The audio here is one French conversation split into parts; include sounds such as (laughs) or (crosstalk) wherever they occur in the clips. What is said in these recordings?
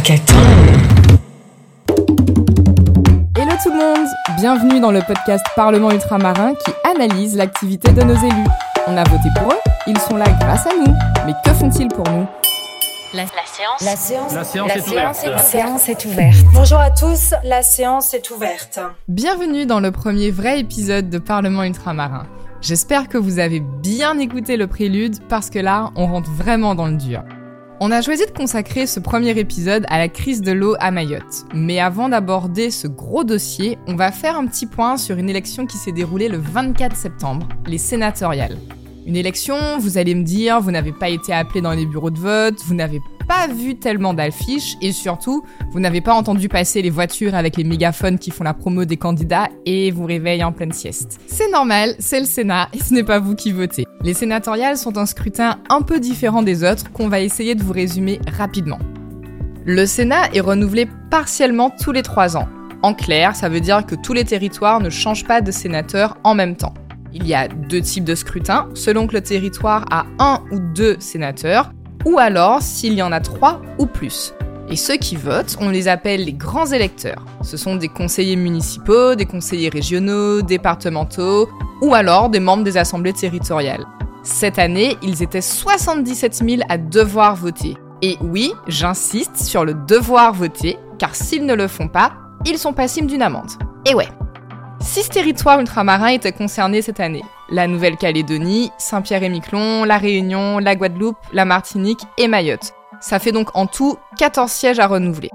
Hackathon. Hello tout le monde Bienvenue dans le podcast Parlement Ultramarin qui analyse l'activité de nos élus. On a voté pour eux, ils sont là grâce à nous. Mais que font-ils pour nous? La, séance. La séance, La séance la est séance ouverte. la séance est ouverte. Bonjour à tous, la séance est ouverte. Bienvenue dans le premier vrai épisode de Parlement Ultramarin. J'espère que vous avez bien écouté le prélude parce que là, on rentre vraiment dans le dur. On a choisi de consacrer ce premier épisode à la crise de l'eau à Mayotte. Mais avant d'aborder ce gros dossier, on va faire un petit point sur une élection qui s'est déroulée le 24 septembre, les sénatoriales. Une élection, vous allez me dire, vous n'avez pas été appelé dans les bureaux de vote, vous n'avez pas vu tellement d'affiches et surtout, vous n'avez pas entendu passer les voitures avec les mégaphones qui font la promo des candidats et vous réveillent en pleine sieste. C'est normal, c'est le Sénat et ce n'est pas vous qui votez. Les sénatoriales sont un scrutin un peu différent des autres qu'on va essayer de vous résumer rapidement. Le Sénat est renouvelé partiellement tous les trois ans. En clair, ça veut dire que tous les territoires ne changent pas de sénateur en même temps. Il y a deux types de scrutins, selon que le territoire a un ou deux sénateurs, ou alors s'il y en a trois ou plus. Et ceux qui votent, on les appelle les grands électeurs. Ce sont des conseillers municipaux, des conseillers régionaux, départementaux, ou alors des membres des assemblées territoriales. Cette année, ils étaient 77 000 à devoir voter. Et oui, j'insiste sur le devoir voter, car s'ils ne le font pas, ils sont passibles d'une amende. Et ouais. Six territoires ultramarins étaient concernés cette année. La Nouvelle-Calédonie, Saint-Pierre-et-Miquelon, La Réunion, la Guadeloupe, la Martinique et Mayotte. Ça fait donc en tout 14 sièges à renouveler.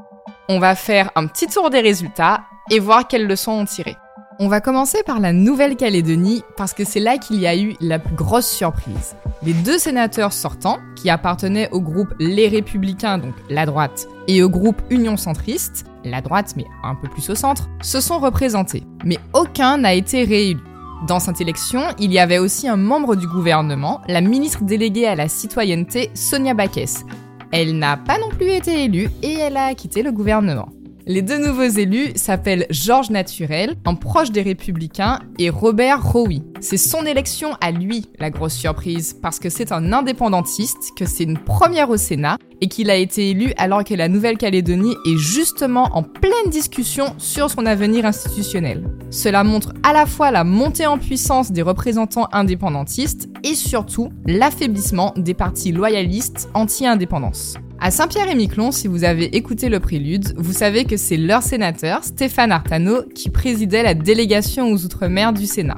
On va faire un petit tour des résultats et voir quelles leçons on tiré. On va commencer par la Nouvelle-Calédonie parce que c'est là qu'il y a eu la plus grosse surprise. Les deux sénateurs sortants, qui appartenaient au groupe Les Républicains, donc la droite, et au groupe Union Centriste, la droite mais un peu plus au centre, se sont représentés. Mais aucun n'a été réélu. Dans cette élection, il y avait aussi un membre du gouvernement, la ministre déléguée à la citoyenneté, Sonia Baquès. Elle n'a pas non plus été élue et elle a quitté le gouvernement. Les deux nouveaux élus s'appellent Georges Naturel, un proche des Républicains, et Robert Rowy. C'est son élection à lui, la grosse surprise, parce que c'est un indépendantiste, que c'est une première au Sénat, et qu'il a été élu alors que la Nouvelle-Calédonie est justement en pleine discussion sur son avenir institutionnel. Cela montre à la fois la montée en puissance des représentants indépendantistes et surtout l'affaiblissement des partis loyalistes anti-indépendance. À Saint-Pierre-et-Miquelon, si vous avez écouté le prélude, vous savez que c'est leur sénateur, Stéphane Artano, qui présidait la délégation aux Outre-mer du Sénat.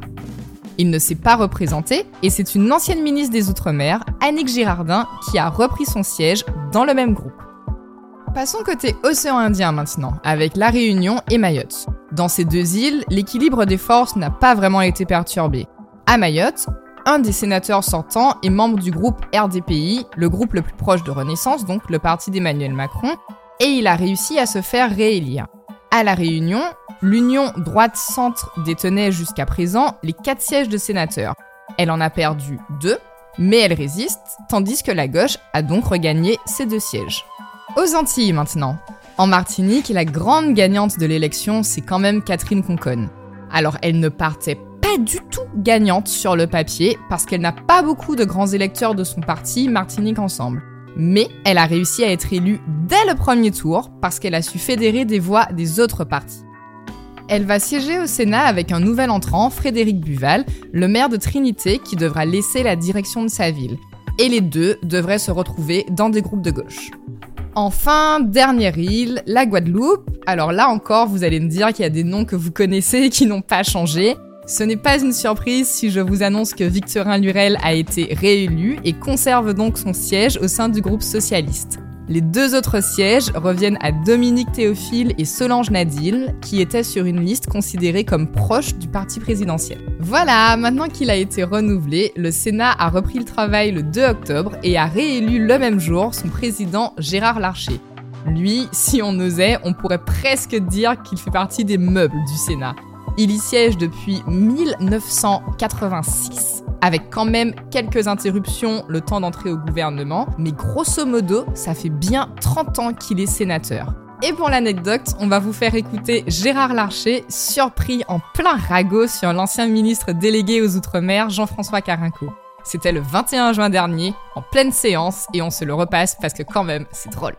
Il ne s'est pas représenté et c'est une ancienne ministre des Outre-mer, Annick Girardin, qui a repris son siège dans le même groupe. Passons côté océan Indien maintenant, avec La Réunion et Mayotte. Dans ces deux îles, l'équilibre des forces n'a pas vraiment été perturbé. À Mayotte, un des sénateurs sortants est membre du groupe RDPI, le groupe le plus proche de Renaissance, donc le parti d'Emmanuel Macron, et il a réussi à se faire réélire. À La Réunion, l'Union droite-centre détenait jusqu'à présent les quatre sièges de sénateurs. Elle en a perdu deux, mais elle résiste, tandis que la gauche a donc regagné ses deux sièges. Aux Antilles maintenant. En Martinique, la grande gagnante de l'élection, c'est quand même Catherine Conconne. Alors elle ne partait du tout gagnante sur le papier parce qu'elle n'a pas beaucoup de grands électeurs de son parti Martinique Ensemble. Mais elle a réussi à être élue dès le premier tour parce qu'elle a su fédérer des voix des autres partis. Elle va siéger au Sénat avec un nouvel entrant, Frédéric Buval, le maire de Trinité qui devra laisser la direction de sa ville. Et les deux devraient se retrouver dans des groupes de gauche. Enfin, dernière île, la Guadeloupe. Alors là encore, vous allez me dire qu'il y a des noms que vous connaissez et qui n'ont pas changé. Ce n'est pas une surprise si je vous annonce que Victorin Lurel a été réélu et conserve donc son siège au sein du groupe socialiste. Les deux autres sièges reviennent à Dominique Théophile et Solange Nadil, qui étaient sur une liste considérée comme proche du parti présidentiel. Voilà, maintenant qu'il a été renouvelé, le Sénat a repris le travail le 2 octobre et a réélu le même jour son président Gérard Larcher. Lui, si on osait, on pourrait presque dire qu'il fait partie des meubles du Sénat. Il y siège depuis 1986, avec quand même quelques interruptions le temps d'entrer au gouvernement, mais grosso modo, ça fait bien 30 ans qu'il est sénateur. Et pour l'anecdote, on va vous faire écouter Gérard Larcher, surpris en plein ragot sur l'ancien ministre délégué aux Outre-mer, Jean-François Carinco. C'était le 21 juin dernier, en pleine séance, et on se le repasse parce que quand même, c'est drôle.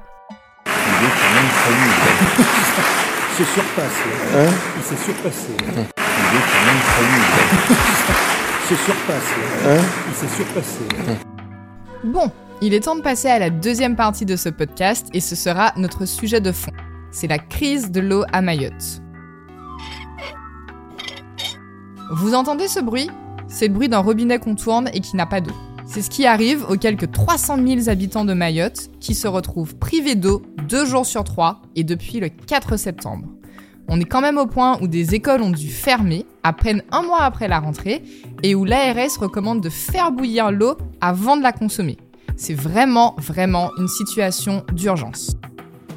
(laughs) est quand même très nul. s'est surpassé. Hein Il s'est surpassé. Il est quand même très nul. s'est surpassé. Hein Il s'est surpassé. Bon, il est temps de passer à la deuxième partie de ce podcast et ce sera notre sujet de fond. C'est la crise de l'eau à Mayotte. Vous entendez ce bruit? C'est le bruit d'un robinet qu'on tourne et qui n'a pas d'eau. C'est ce qui arrive aux quelques 300 000 habitants de Mayotte qui se retrouvent privés d'eau deux jours sur trois et depuis le 4 septembre. On est quand même au point où des écoles ont dû fermer à peine un mois après la rentrée et où l'ARS recommande de faire bouillir l'eau avant de la consommer. C'est vraiment, vraiment une situation d'urgence.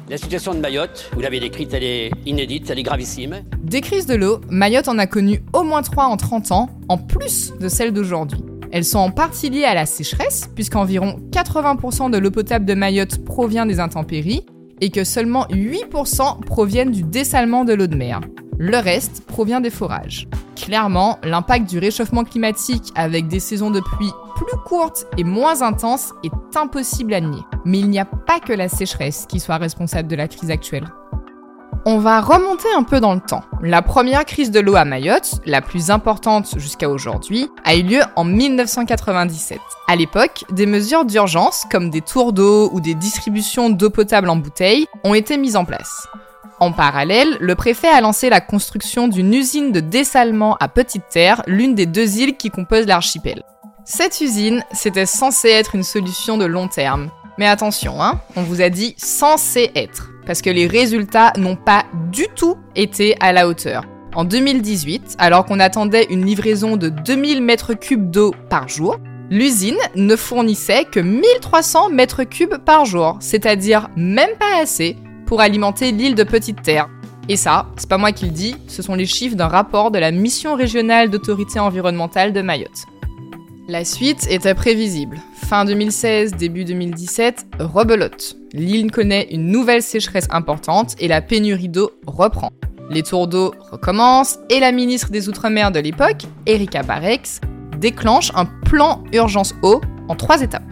La situation de Mayotte, vous l'avez décrite, elle est inédite, elle est gravissime. Des crises de l'eau, Mayotte en a connu au moins trois en 30 ans, en plus de celles d'aujourd'hui. Elles sont en partie liées à la sécheresse, puisqu'environ 80% de l'eau potable de Mayotte provient des intempéries, et que seulement 8% proviennent du dessalement de l'eau de mer. Le reste provient des forages. Clairement, l'impact du réchauffement climatique avec des saisons de pluie plus courtes et moins intenses est impossible à nier. Mais il n'y a pas que la sécheresse qui soit responsable de la crise actuelle. On va remonter un peu dans le temps. La première crise de l'eau à Mayotte, la plus importante jusqu'à aujourd'hui, a eu lieu en 1997. À l'époque, des mesures d'urgence, comme des tours d'eau ou des distributions d'eau potable en bouteille, ont été mises en place. En parallèle, le préfet a lancé la construction d'une usine de dessalement à Petite Terre, l'une des deux îles qui composent l'archipel. Cette usine, c'était censé être une solution de long terme. Mais attention, hein, on vous a dit censé être parce que les résultats n'ont pas du tout été à la hauteur. En 2018, alors qu'on attendait une livraison de 2000 mètres cubes d'eau par jour, l'usine ne fournissait que 1300 mètres cubes par jour, c'est-à-dire même pas assez pour alimenter l'île de Petite Terre. Et ça, c'est pas moi qui le dis, ce sont les chiffres d'un rapport de la mission régionale d'autorité environnementale de Mayotte. La suite était prévisible. Fin 2016, début 2017, rebelote. L'île connaît une nouvelle sécheresse importante et la pénurie d'eau reprend. Les tours d'eau recommencent et la ministre des Outre-mer de l'époque, Erika Barex, déclenche un plan urgence eau en trois étapes.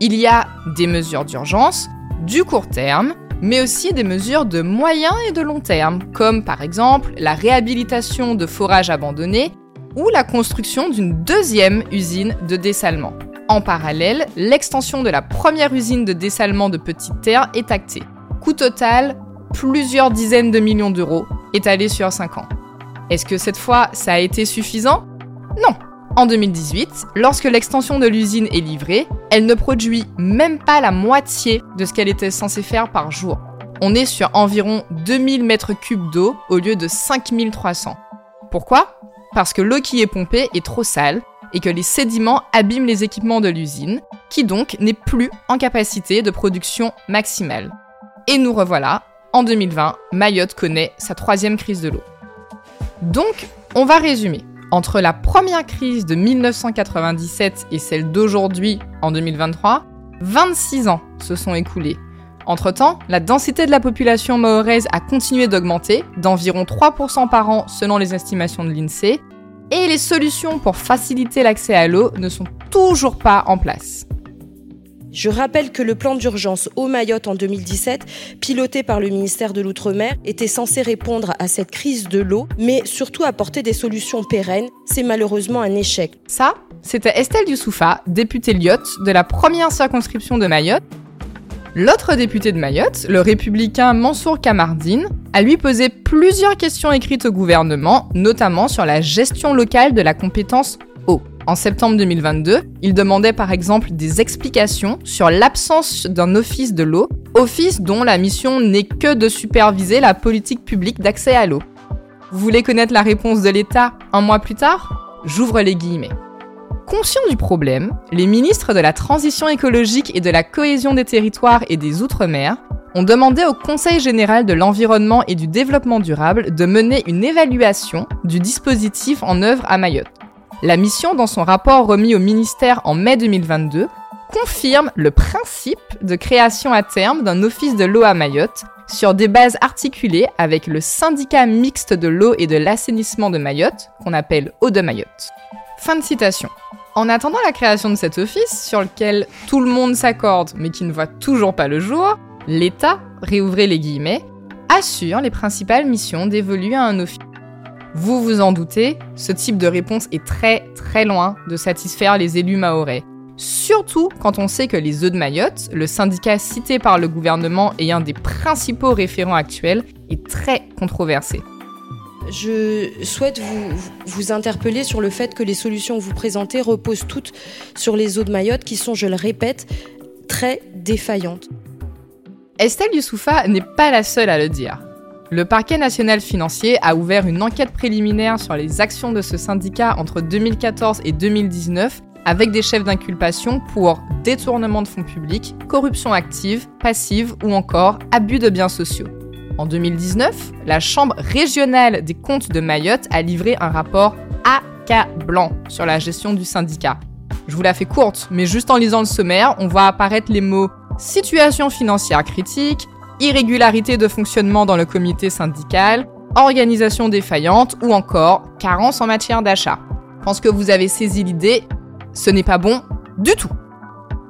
Il y a des mesures d'urgence, du court terme, mais aussi des mesures de moyen et de long terme, comme par exemple la réhabilitation de forages abandonnés ou la construction d'une deuxième usine de dessalement. En parallèle, l'extension de la première usine de dessalement de Petite Terre est actée. Coût total, plusieurs dizaines de millions d'euros, étalés sur 5 ans. Est-ce que cette fois, ça a été suffisant? Non. En 2018, lorsque l'extension de l'usine est livrée, elle ne produit même pas la moitié de ce qu'elle était censée faire par jour. On est sur environ 2000 mètres cubes d'eau au lieu de 5300. Pourquoi? Parce que l'eau qui est pompée est trop sale et que les sédiments abîment les équipements de l'usine, qui donc n'est plus en capacité de production maximale. Et nous revoilà, en 2020, Mayotte connaît sa troisième crise de l'eau. Donc, on va résumer. Entre la première crise de 1997 et celle d'aujourd'hui, en 2023, 26 ans se sont écoulés. Entre-temps, la densité de la population mahoraise a continué d'augmenter, d'environ 3% par an selon les estimations de l'INSEE, et les solutions pour faciliter l'accès à l'eau ne sont toujours pas en place. Je rappelle que le plan d'urgence au Mayotte en 2017, piloté par le ministère de l'Outre-mer, était censé répondre à cette crise de l'eau, mais surtout apporter des solutions pérennes. C'est malheureusement un échec. Ça, c'était Estelle Youssoufa, députée Lyotte de la première circonscription de Mayotte. L'autre député de Mayotte, le républicain Mansour Kamardine, a lui posé plusieurs questions écrites au gouvernement, notamment sur la gestion locale de la compétence eau. En septembre 2022, il demandait par exemple des explications sur l'absence d'un office de l'eau, office dont la mission n'est que de superviser la politique publique d'accès à l'eau. Vous voulez connaître la réponse de l'État un mois plus tard? J'ouvre les guillemets. Conscients du problème, les ministres de la Transition écologique et de la cohésion des territoires et des Outre-mer ont demandé au Conseil général de l'environnement et du développement durable de mener une évaluation du dispositif en œuvre à Mayotte. La mission, dans son rapport remis au ministère en mai 2022, confirme le principe de création à terme d'un office de l'eau à Mayotte sur des bases articulées avec le syndicat mixte de l'eau et de l'assainissement de Mayotte, qu'on appelle Eau de Mayotte. Fin de citation. En attendant la création de cet office, sur lequel tout le monde s'accorde mais qui ne voit toujours pas le jour, L'État, réouvrez les guillemets, assure les principales missions dévolues à un office. Vous vous en doutez, ce type de réponse est très très loin de satisfaire les élus mahorais. Surtout quand on sait que les œufs de Mayotte, le syndicat cité par le gouvernement et un des principaux référents actuels, est très controversé. Je souhaite vous, interpeller sur le fait que les solutions que vous présentez reposent toutes sur les eaux de Mayotte qui sont, je le répète, très défaillantes. Estelle Youssoufa n'est pas la seule à le dire. Le parquet national financier a ouvert une enquête préliminaire sur les actions de ce syndicat entre 2014 et 2019 avec des chefs d'inculpation pour détournement de fonds publics, corruption active, passive ou encore abus de biens sociaux. En 2019, la Chambre régionale des comptes de Mayotte a livré un rapport accablant sur la gestion du syndicat. Je vous la fais courte, mais juste en lisant le sommaire, on voit apparaître les mots situation financière critique, irrégularité de fonctionnement dans le comité syndical, organisation défaillante ou encore carence en matière d'achat. Je pense que vous avez saisi l'idée, ce n'est pas bon du tout.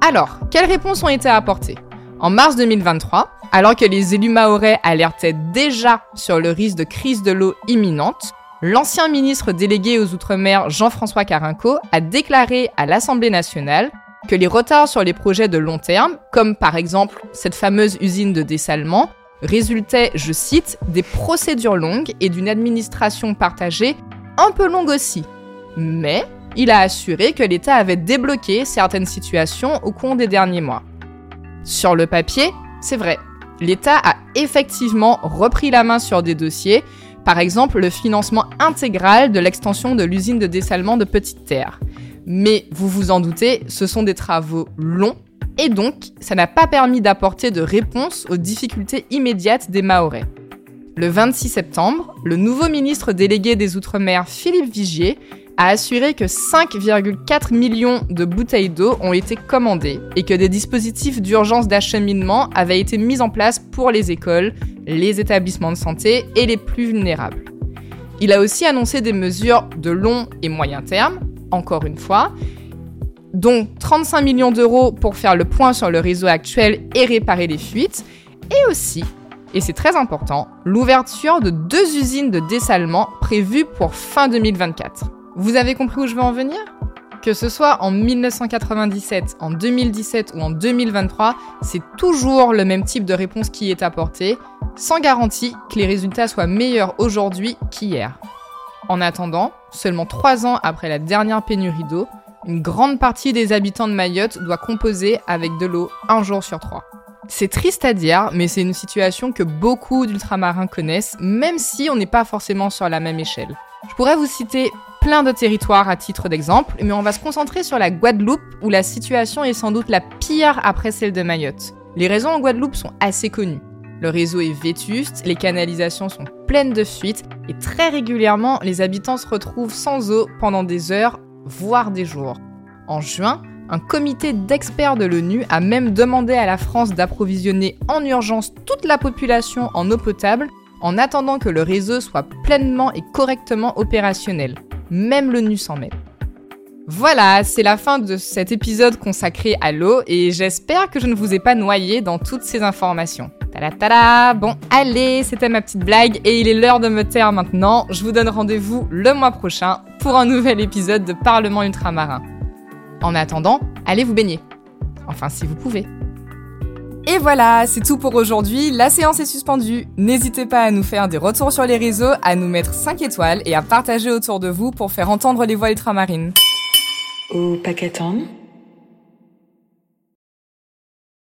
Alors, quelles réponses ont été apportées? En mars 2023, alors que les élus maorais alertaient déjà sur le risque de crise de l'eau imminente, l'ancien ministre délégué aux Outre-mer Jean-François Carinco a déclaré à l'Assemblée nationale que les retards sur les projets de long terme, comme par exemple cette fameuse usine de dessalement, résultaient, je cite, des procédures longues et d'une administration partagée un peu longue aussi. Mais il a assuré que l'État avait débloqué certaines situations au cours des derniers mois. Sur le papier, c'est vrai, l'État a effectivement repris la main sur des dossiers, par exemple le financement intégral de l'extension de l'usine de dessalement de Petite Terre. Mais vous vous en doutez, ce sont des travaux longs et donc ça n'a pas permis d'apporter de réponse aux difficultés immédiates des Mahorais. Le 26 septembre, le nouveau ministre délégué des Outre-mer, Philippe Vigier, a assuré que 5,4 millions de bouteilles d'eau ont été commandées et que des dispositifs d'urgence d'acheminement avaient été mis en place pour les écoles, les établissements de santé et les plus vulnérables. Il a aussi annoncé des mesures de long et moyen terme, encore une fois, dont 35 millions d'euros pour faire le point sur le réseau actuel et réparer les fuites, et aussi, et c'est très important, l'ouverture de deux usines de dessalement prévues pour fin 2024. Vous avez compris où je veux en venir? Que ce soit en 1997, en 2017 ou en 2023, c'est toujours le même type de réponse qui est apportée, sans garantie que les résultats soient meilleurs aujourd'hui qu'hier. En attendant, seulement trois ans après la dernière pénurie d'eau, une grande partie des habitants de Mayotte doit composer avec de l'eau un jour sur trois. C'est triste à dire, mais c'est une situation que beaucoup d'ultramarins connaissent, même si on n'est pas forcément sur la même échelle. Je pourrais vous citer plein de territoires à titre d'exemple, mais on va se concentrer sur la Guadeloupe, où la situation est sans doute la pire après celle de Mayotte. Les raisons en Guadeloupe sont assez connues. Le réseau est vétuste, les canalisations sont pleines de fuites, et très régulièrement, les habitants se retrouvent sans eau pendant des heures, voire des jours. En juin, un comité d'experts de l'ONU a même demandé à la France d'approvisionner en urgence toute la population en eau potable en attendant que le réseau soit pleinement et correctement opérationnel. Même l'ONU s'en mêle. Voilà, c'est la fin de cet épisode consacré à l'eau et j'espère que je ne vous ai pas noyé dans toutes ces informations. Tada Bon, allez, c'était ma petite blague et il est l'heure de me taire maintenant. Je vous donne rendez-vous le mois prochain pour un nouvel épisode de Parlement ultramarin. En attendant, allez vous baigner. Enfin, si vous pouvez. Et voilà, c'est tout pour aujourd'hui. La séance est suspendue. N'hésitez pas à nous faire des retours sur les réseaux, à nous mettre 5 étoiles et à partager autour de vous pour faire entendre les voix ultramarines. Au paquet